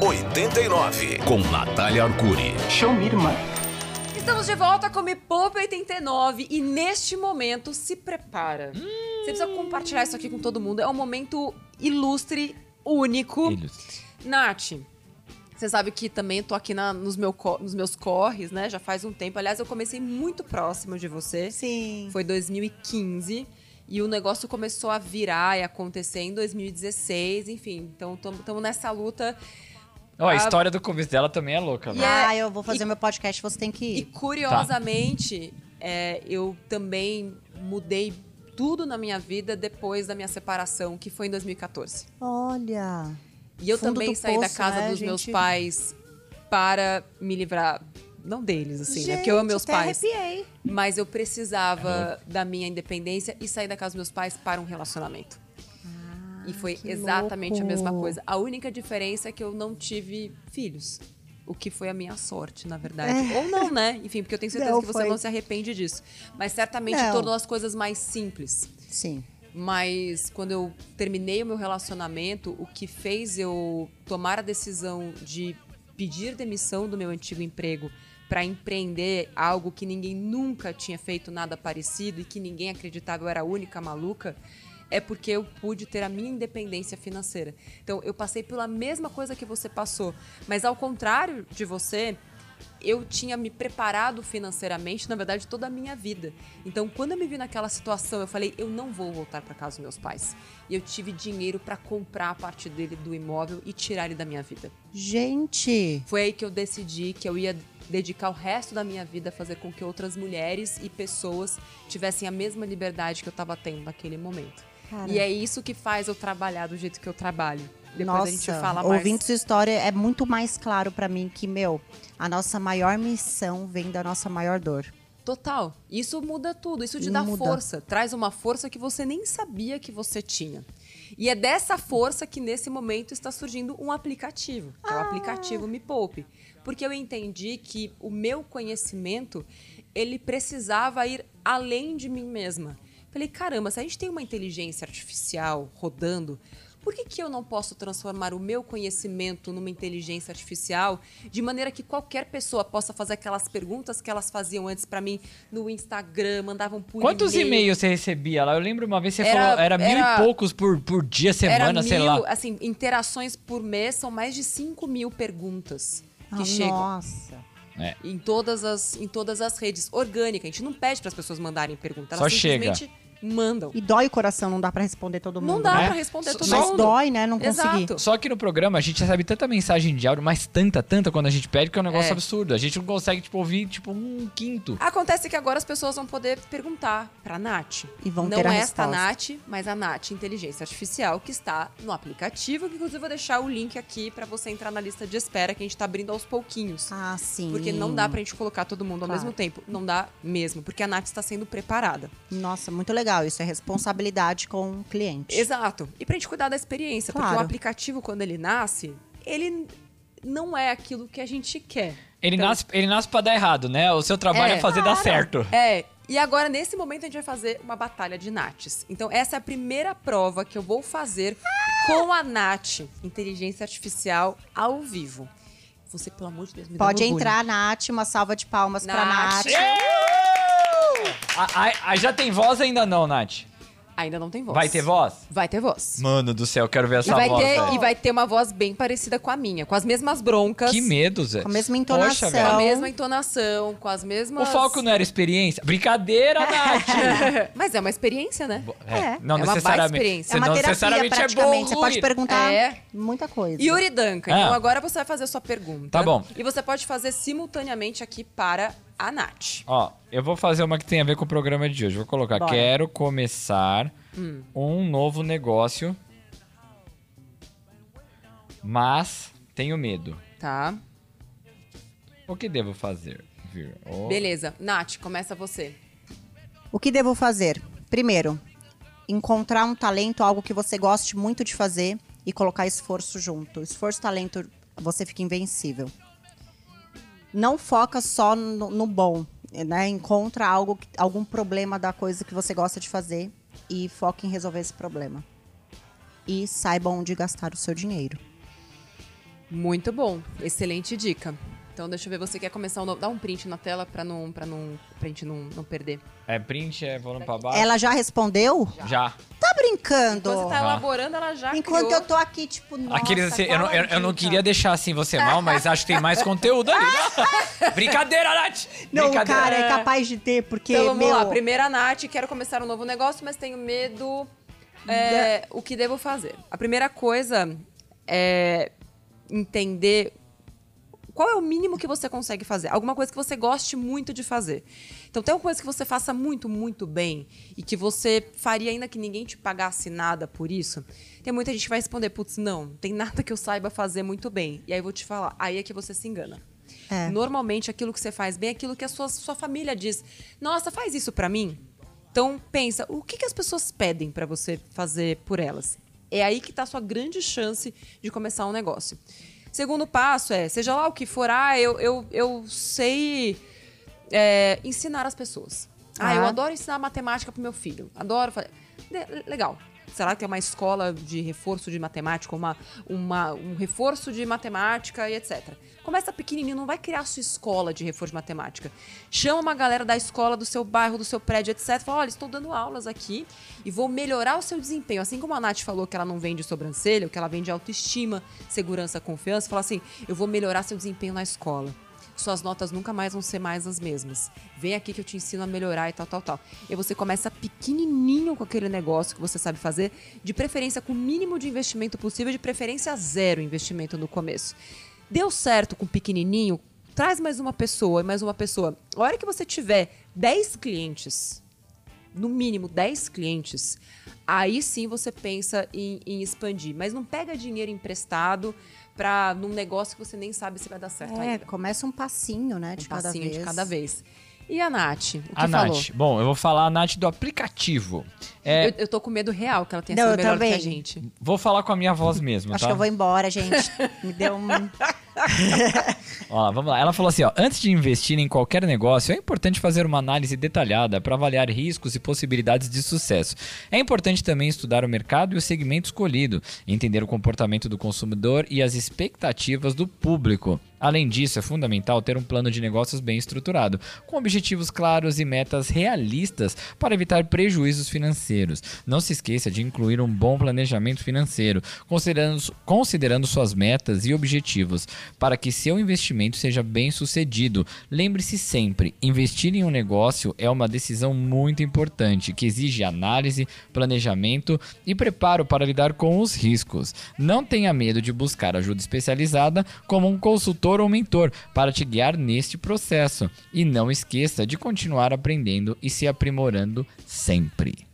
89 com Natália Arcuri. Show me, irmã. Estamos de volta com Me Poupe 89 e neste momento se prepara. Você precisa compartilhar isso aqui com todo mundo. É um momento ilustre, único. Ilustre. Nath, você sabe que também tô aqui na- nos, meu nos meus corres, né? Já faz um tempo. Aliás, eu comecei muito próximo de você. Sim. Foi 2015. E o negócio começou a virar e acontecer em 2016, enfim. Então, estamos nessa luta. Ó, a Ah, história do começo dela também é louca, E né? é- Ah, eu vou fazer meu podcast, você tem que E ir. curiosamente, é, eu também mudei tudo na minha vida depois da minha separação, que foi em 2014. Olha. E eu Fundo também do saí da poço, casa né, dos meus gente? pais para me livrar. Não deles, assim, né? Porque eu amo meus até pais. arrepiei. Mas eu precisava da minha independência e sair da casa dos meus pais para um relacionamento. E foi que exatamente a mesma louco. coisa. A única diferença é que eu não tive filhos. O que foi a minha sorte, na verdade. Ou não, né? Enfim, porque eu tenho certeza É. Não, que você foi. não se arrepende disso. Mas certamente Não. tornou as coisas mais simples. Sim. Mas quando eu terminei o meu relacionamento, o que fez eu tomar a decisão de pedir demissão do meu antigo emprego para empreender algo que ninguém nunca tinha feito nada parecido e que ninguém acreditava eu era a única maluca, é porque eu pude ter a minha independência financeira. Então, eu passei pela mesma coisa que você passou, mas ao contrário de você, eu tinha me preparado financeiramente, na verdade, toda a minha vida. Então, quando eu me vi naquela situação, eu falei, eu não vou voltar para casa dos meus pais. E eu tive dinheiro para comprar a parte dele do imóvel e tirar ele da minha vida. Gente, Foi aí que eu decidi que eu ia dedicar o resto da minha vida a fazer com que outras mulheres e pessoas tivessem a mesma liberdade que eu estava tendo naquele momento. Cara. E é isso que faz eu trabalhar do jeito que eu trabalho. Depois nossa, a gente fala mais. ouvindo sua história, é muito mais claro pra mim que, meu, a nossa maior missão vem da nossa maior dor. Total. Isso muda tudo. Isso te dá Muda. força. Traz uma força que você nem sabia que você tinha. E é dessa força que nesse momento está surgindo um aplicativo, que é o Ah. aplicativo Me Poupe. Porque eu entendi que o meu conhecimento, ele precisava ir além de mim mesma. Falei, caramba, se a gente tem uma inteligência artificial rodando, por que, que eu não posso transformar o meu conhecimento numa inteligência artificial de maneira que qualquer pessoa possa fazer aquelas perguntas que elas faziam antes pra mim no Instagram, mandavam por Quantos e-mail. e-mails você recebia lá? Eu lembro uma vez você Era- falou, era mil era- e poucos por, por dia, semana, Era sei mil, lá. assim, interações por mês são mais de 5 mil perguntas que Ah, chegam Nossa. em todas as em todas as redes orgânica. A gente não pede para as pessoas mandarem perguntas, Só elas chega. Mandam. E dói o coração, não dá pra responder todo mundo. Não dá né? pra responder todo Mas mundo. dói, né? Não conseguir. Exato. Só que no programa a gente recebe tanta mensagem de áudio, mas tanta, tanta quando a gente pede, que é um negócio É. absurdo. A gente não consegue, tipo, ouvir, tipo, um quinto. Acontece que agora as pessoas vão poder perguntar pra Nath. E vão Não ter a esta resposta. Nath, mas a Nath Inteligência Artificial, que está no aplicativo, que inclusive eu vou deixar o link aqui pra você entrar na lista de espera, que a gente tá abrindo aos pouquinhos. Ah, sim. Porque não dá pra gente colocar todo mundo ao Claro. mesmo tempo. Não dá mesmo, porque a Nath está sendo preparada. Nossa, muito legal. Isso é responsabilidade com o cliente. Exato. E pra gente cuidar da experiência, porque Claro. o aplicativo, quando ele nasce, ele não é aquilo que a gente quer. Ele, Então- nasce, ele nasce pra dar errado, né? O seu trabalho é, É. fazer dar certo. É, e agora nesse momento a gente vai fazer uma batalha de Nates. Então essa é a primeira prova que eu vou fazer com a Nath, inteligência artificial, ao vivo. Você, pelo amor de Deus, me dá Pode um orgulho. entrar, Nath. Uma salva de palmas pra Nath. Nath. Ah, já tem voz ainda não, Nath? Ainda não tem voz. Vai ter voz? Vai ter voz. Mano do céu, quero ver E essa vai, voz, ter, velho. e vai ter uma voz bem parecida com a minha, com as mesmas broncas. Que medo, Zé. Com a mesma Poxa, entonação. Com a velho. mesma entonação, com as mesmas. O foco não era experiência? Brincadeira, Nath! Mas é uma experiência, né? É. Não É uma baita necessariamente. experiência. É uma não terapia, necessariamente é bom. Você pode perguntar É. muita coisa. Yuri Duncan. Ah. Então agora você vai fazer a sua pergunta. Tá bom. E você pode fazer simultaneamente aqui para a Nath. Ó, eu vou fazer uma que tem a ver com o programa de hoje. Vou colocar, Bora. quero começar Hum. um novo negócio, mas tenho medo. Tá? O que devo fazer? Oh. Beleza. Nath, começa você. O que devo fazer? Primeiro, encontrar um talento, algo que você goste muito de fazer e colocar esforço junto. Esforço e talento, você fica invencível. Não foca só no, no bom, né? Encontra algo, algum problema da coisa que você gosta de fazer e foca em resolver esse problema. e saiba onde gastar o seu dinheiro. Muito bom. Excelente dica. Então deixa eu ver, você quer começar um novo. Dá um print na tela pra não. pra não. pra gente não, não perder. É print, é volume pra baixo. Ela já respondeu? Já. Tá brincando? Enquanto você tá elaborando, ela já Enquanto criou. eu tô aqui, tipo, nossa, Aqueles, assim, eu, não, eu, eu não queria deixar assim você mal, mas acho que tem mais conteúdo ali. né? Brincadeira, Nath! Não, Brincadeira. cara, é capaz de ter, porque, Então vamos meu... lá. Primeira Nath, quero começar um novo negócio, mas tenho medo. é, o que devo fazer? A primeira coisa é entender qual é o mínimo que você consegue fazer. Alguma coisa que você goste muito de fazer. Então, tem uma coisa que você faça muito, muito bem e que você faria ainda que ninguém te pagasse nada por isso. Tem muita gente que vai responder, putz, não, tem nada que eu saiba fazer muito bem. E aí eu vou te falar, aí é que você se engana. É. Normalmente, aquilo que você faz bem é aquilo que a sua, sua família diz. Nossa, faz isso pra mim. Então, pensa, o que, que as pessoas pedem pra você fazer por elas? É aí que tá a sua grande chance de começar um negócio. Segundo passo é, seja lá o que for, ah, eu, eu, eu sei é, ensinar as pessoas. Ah, Ah. eu adoro ensinar matemática pro meu filho. Adoro fazer. Le- Legal. Será que é uma escola de reforço de matemática, uma, uma, um reforço de matemática e etc. Começa pequenininho, não vai criar a sua escola de reforço de matemática. Chama uma galera da escola, do seu bairro, do seu prédio, etc. Fala, olha, estou dando aulas aqui e vou melhorar o seu desempenho. Assim como a Nath falou que ela não vende sobrancelha, que ela vende autoestima, segurança, confiança, fala assim, eu vou melhorar seu desempenho na escola suas notas nunca mais vão ser mais as mesmas. Vem aqui que eu te ensino a melhorar e tal, tal, tal. E você começa pequenininho com aquele negócio que você sabe fazer, de preferência com o mínimo de investimento possível, de preferência zero investimento no começo. Deu certo com pequenininho, traz mais uma pessoa e mais uma pessoa. A hora que você tiver 10 clientes, no mínimo 10 clientes, aí sim você pensa em, em expandir. Mas não pega dinheiro emprestado para num negócio que você nem sabe se vai dar certo É, ainda. começa um passinho, né, de Um cada passinho vez. de cada vez. E a Nath? O que A falou? Nath. Bom, eu vou falar a Nath do aplicativo. É, Eu, eu tô com medo real que ela tenha Não, sido melhor do que a também. gente. Vou falar com a minha voz mesmo, Acho tá? que eu vou embora, gente. Me deu um... Ó, vamos lá. Ela falou assim, ó, antes de investir em qualquer negócio, é importante fazer uma análise detalhada para avaliar riscos e possibilidades de sucesso. É importante também estudar o mercado e o segmento escolhido, entender o comportamento do consumidor e as expectativas do público. Além disso, é fundamental ter um plano de negócios bem estruturado, com objetivos claros e metas realistas para evitar prejuízos financeiros. Não se esqueça de incluir um bom planejamento financeiro, considerando, considerando suas metas e objetivos, para que seu investimento seja bem sucedido. Lembre-se sempre: investir em um negócio é uma decisão muito importante que exige análise, planejamento e preparo para lidar com os riscos. Não tenha medo de buscar ajuda especializada, como um consultor ou mentor, para te guiar neste processo. E não esqueça de continuar aprendendo e se aprimorando sempre.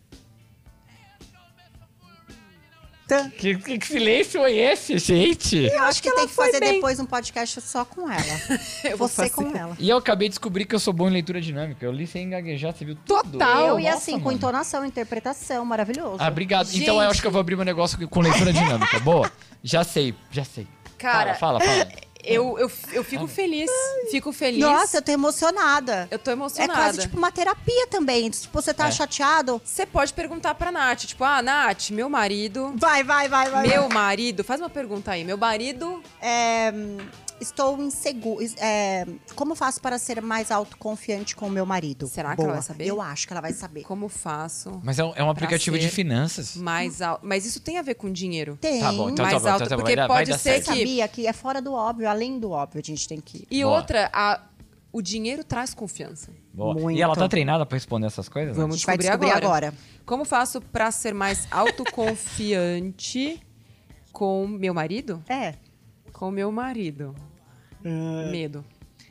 Que, que silêncio é esse, gente? Eu acho que, ela tem que fazer bem. depois um podcast só com ela. Eu vou Você fazer. com ela. E eu acabei de descobrir que eu sou bom em leitura dinâmica. Eu li sem gaguejar, você viu tudo. Total. eu e Nossa, assim, com mano. entonação, interpretação, maravilhoso. Ah, obrigado. Gente. Então eu acho que eu vou abrir meu negócio com leitura dinâmica. Boa? Já sei, já sei. Cara, fala, fala. fala. eu, eu, eu fico feliz. Fico feliz. Nossa, eu tô emocionada. eu tô É emocionada. quase tipo uma terapia também. Se você tá É. chateado, Você pode perguntar pra Nath, tipo, ah, Nath, meu marido. vai, vai, vai, vai. Meu marido. Faz uma pergunta aí. Meu marido. É, estou inseguro. É, como faço para ser mais autoconfiante com o meu marido? Será que Boa. ela vai saber? Eu acho que ela vai saber. Como faço Mas é um, é um aplicativo de finanças. mais alto? Mas isso tem a ver com dinheiro. Tem. Tá bom, então mais tá bom, alto, então tá bom, porque vai vai pode dar ser certo. que- Sabia que é fora do óbvio, além do óbvio, a gente tem que. E Boa. outra, a- o dinheiro traz confiança. E ela tá treinada pra responder essas coisas? né? Vamos A gente vai descobrir descobrir agora. agora. Como faço pra ser mais autoconfiante com meu marido? É. Com meu marido. Medo.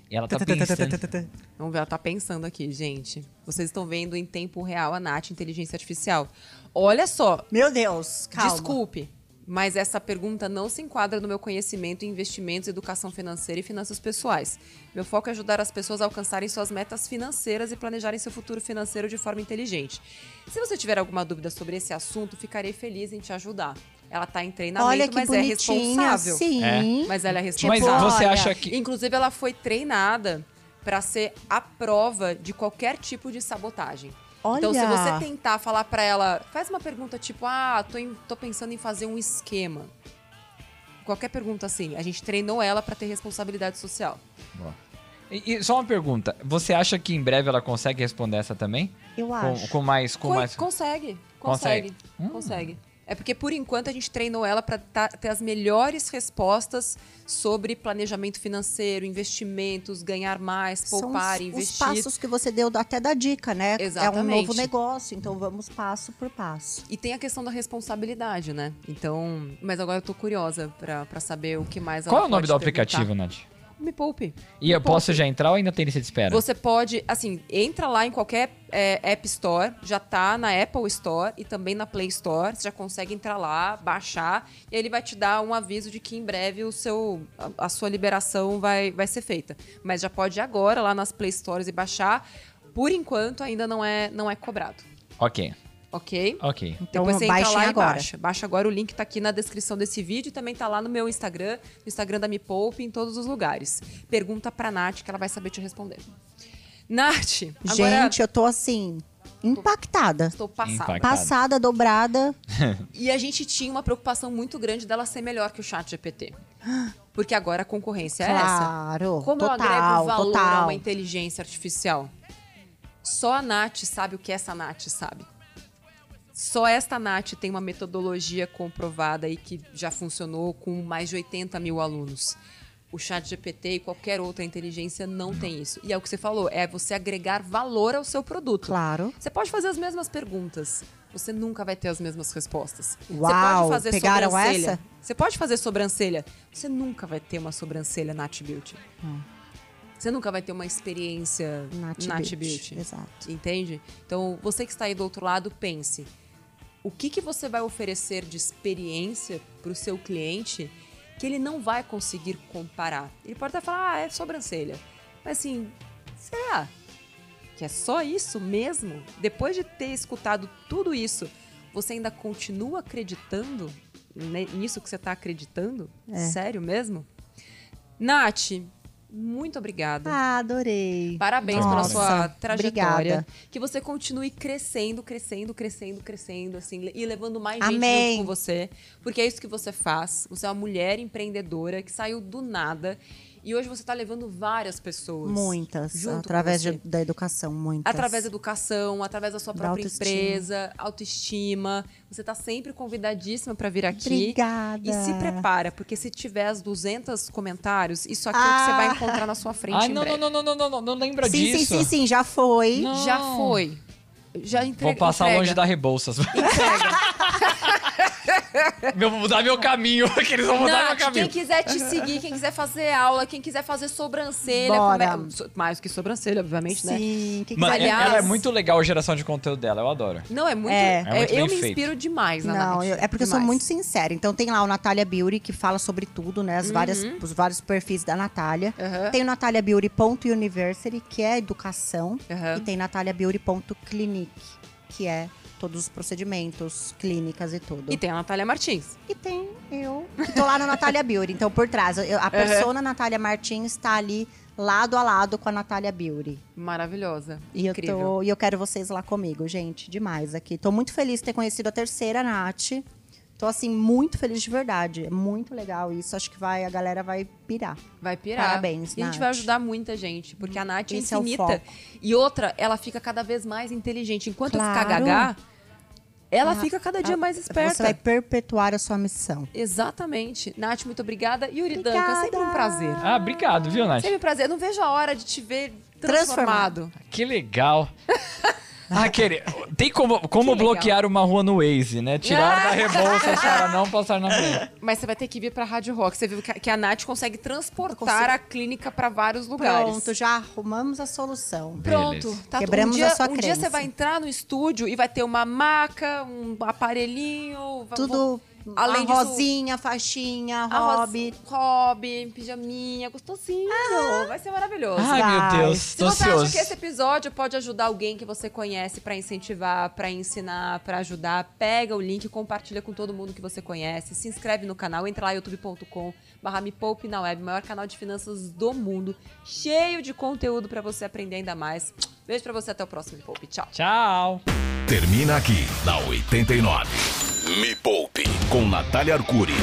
E ela tá pensando. Vamos ver, ela tá pensando aqui, gente. Vocês estão vendo em tempo real a Nath, inteligência artificial. Olha só, Meu Deus, calma. Desculpe, mas essa pergunta não se enquadra no meu conhecimento em investimentos, educação financeira e finanças pessoais. Meu foco é ajudar as pessoas a alcançarem suas metas financeiras e planejarem seu futuro financeiro de forma inteligente. Se você tiver alguma dúvida sobre esse assunto, ficarei feliz em te ajudar. Ela está em treinamento, Olha que mas é responsável. sim. É. Mas ela é Mas responsável. você olha, acha que. Inclusive, ela foi treinada para ser a prova de qualquer tipo de sabotagem. Então, se Olha. você tentar falar pra ela, faz uma pergunta tipo, ah, tô, em- tô pensando em fazer um esquema. Qualquer pergunta assim, a gente treinou ela pra ter responsabilidade social. E, e só uma pergunta. Você acha que em breve ela consegue responder essa também? Eu Com, acho. com mais. Com Co- mais... Consegue, Consegue. consegue, consegue. É porque, por enquanto, a gente treinou ela para ter as melhores respostas sobre planejamento financeiro, investimentos, ganhar mais, São poupar, os, os investir. passos que você deu até da dica, né? É um Exatamente. novo negócio, então vamos passo por passo. E tem a questão da responsabilidade, né? Então, mas agora eu tô curiosa pra pra saber o que mais ela Qual é o nome do perguntar. aplicativo, Nath? Me poupe. E eu Me posso poupe. já entrar ou ainda tem lista de espera? Você pode, assim, entra lá em qualquer é, App Store, já tá na Apple Store e também na Play Store. Você já consegue entrar lá, baixar, e ele vai te dar um aviso de que em breve o seu, a, a sua liberação vai, vai ser feita. Mas já pode ir agora lá nas Play Stores e baixar. Por enquanto, ainda não é, não é cobrado. Ok, Ok? ok. Então Depois você entra baixem lá e agora. baixa. Baixa agora, o link tá aqui na descrição desse vídeo e também tá lá no meu Instagram, no Instagram da Me Poupe, em todos os lugares. Pergunta pra Nath que ela vai saber te responder. Nath, agora Gente, eu tô assim, impactada. estou passada. Impactada. Passada, dobrada. E a gente tinha uma preocupação muito grande dela ser melhor que o chat GPT. Porque agora a concorrência é essa. Claro. Como eu agrego total, valor a total. uma inteligência artificial? Só a Nath sabe o que essa Nath sabe. Só esta Nath tem uma metodologia comprovada e que já funcionou com mais de 80 mil alunos. O chat GPT e qualquer outra inteligência não tem isso. E é o que você falou, é você agregar valor ao seu produto. Claro. Você pode fazer as mesmas perguntas. Você nunca vai ter as mesmas respostas. você Uau, pode fazer pegaram sobrancelha. essa? Você pode fazer sobrancelha. Você nunca vai ter uma sobrancelha Nat Beauty. Você nunca vai ter uma experiência Nat Nat, Beauty, Beauty. exato. Entende? Então, você que está aí do outro lado, pense. O que, que você vai oferecer de experiência para o seu cliente que ele não vai conseguir comparar? Ele pode até falar, ah, é sobrancelha. Mas assim, será que é só isso mesmo? Depois de ter escutado tudo isso, você ainda continua acreditando nisso que você está acreditando? É. Sério mesmo? Nath, muito obrigada. Ah, adorei. Parabéns pela Nossa, sua trajetória. Obrigada. Que você continue crescendo, crescendo, crescendo, crescendo, assim, e levando mais Amém. gente junto com você. Porque é isso que você faz. Você é uma mulher empreendedora que saiu do nada. E hoje você está levando várias pessoas. Muitas. junto através com de- da educação, muitas. Através da educação, através da sua Da própria autoestima. empresa, autoestima. Você está sempre convidadíssima para vir aqui. Obrigada. E se prepara, porque se tiver as 200 comentários, isso aqui é o que você Ah. vai encontrar na sua frente Ai, em não, breve. não, não, não, não, não, não lembra Sim, sim, disso. sim, sim, já foi. Não. Já foi. Já entrega, Vou passar entrega. longe da Rebouças. Eu vou mudar meu caminho, que eles vão mudar meu caminho. quem quiser te seguir, quem quiser fazer aula, quem quiser fazer sobrancelha. Bora. come- so- Mais que sobrancelha, obviamente, né? Sim, que Mano, Aliás- ela é muito legal a geração de conteúdo dela, eu adoro. Não, é muito. É. É muito eu bem me feito. inspiro demais na Não, eu- é porque eu sou Demais. muito sincera. Então tem lá o Natália Beauty, que fala sobre tudo, né? As várias, os vários perfis da Natália. Aham. Tem o nataliabeauty.university, que é educação. Aham. E tem que é todos os procedimentos, clínicas e tudo. E tem a Natália Martins. E tem eu, que tô lá no Natália Beauty. Então, por trás, eu- a persona Natália Martins está ali lado a lado com a Natália Beauty. Maravilhosa. E eu, Incrível. tô, e eu quero vocês lá comigo, gente. Demais aqui. Tô muito feliz de ter conhecido a terceira Nath. Tô, assim, muito feliz de verdade. É muito legal isso. Acho que vai, a galera vai pirar. Vai pirar. Parabéns, E a gente Nath. vai ajudar muita gente, porque a Nath Esse é é o infinita. foco. e outra, ela fica cada vez mais inteligente. Enquanto eu ficar Claro. gagá, ela Ah, fica cada dia ah, mais esperta. Você vai perpetuar a sua missão. Exatamente. Nath, muito obrigada. Obrigada. Danca, sempre um prazer. Ah, obrigado, viu, Nath? Sempre um prazer. Eu não vejo a hora de te ver transformado. Que legal. Ah, querer. Tem como, como Que legal. bloquear uma rua no Waze, né? Tirar da rebolsa para não passar na frente. Mas você vai ter que vir pra Rádio Rock. Você viu que a- que a Nath consegue transportar consigo. a clínica pra vários lugares. Pronto, já arrumamos a solução. Pronto. Tá, Quebramos um dia, a sua um dia crença. você vai entrar no estúdio e vai ter uma maca, um aparelhinho. Tudo Além a disso- rosinha, faixinha, A Ros- hobby. Hobby, pijaminha, gostosinho. Vai ser maravilhoso. Ai, meu Vai. Deus, Se você acha ansioso. que esse episódio pode ajudar alguém que você conhece pra incentivar, pra ensinar, pra ajudar, pega o link, compartilha com todo mundo que você conhece, se inscreve no canal, entra lá youtube.com barra me poupe na web, maior canal de finanças do mundo, cheio de conteúdo pra você aprender ainda mais. Beijo pra você, até o próximo Me Poupe. Tchau. Tchau. Termina aqui na 89. Me Poupe com Natália Arcuri.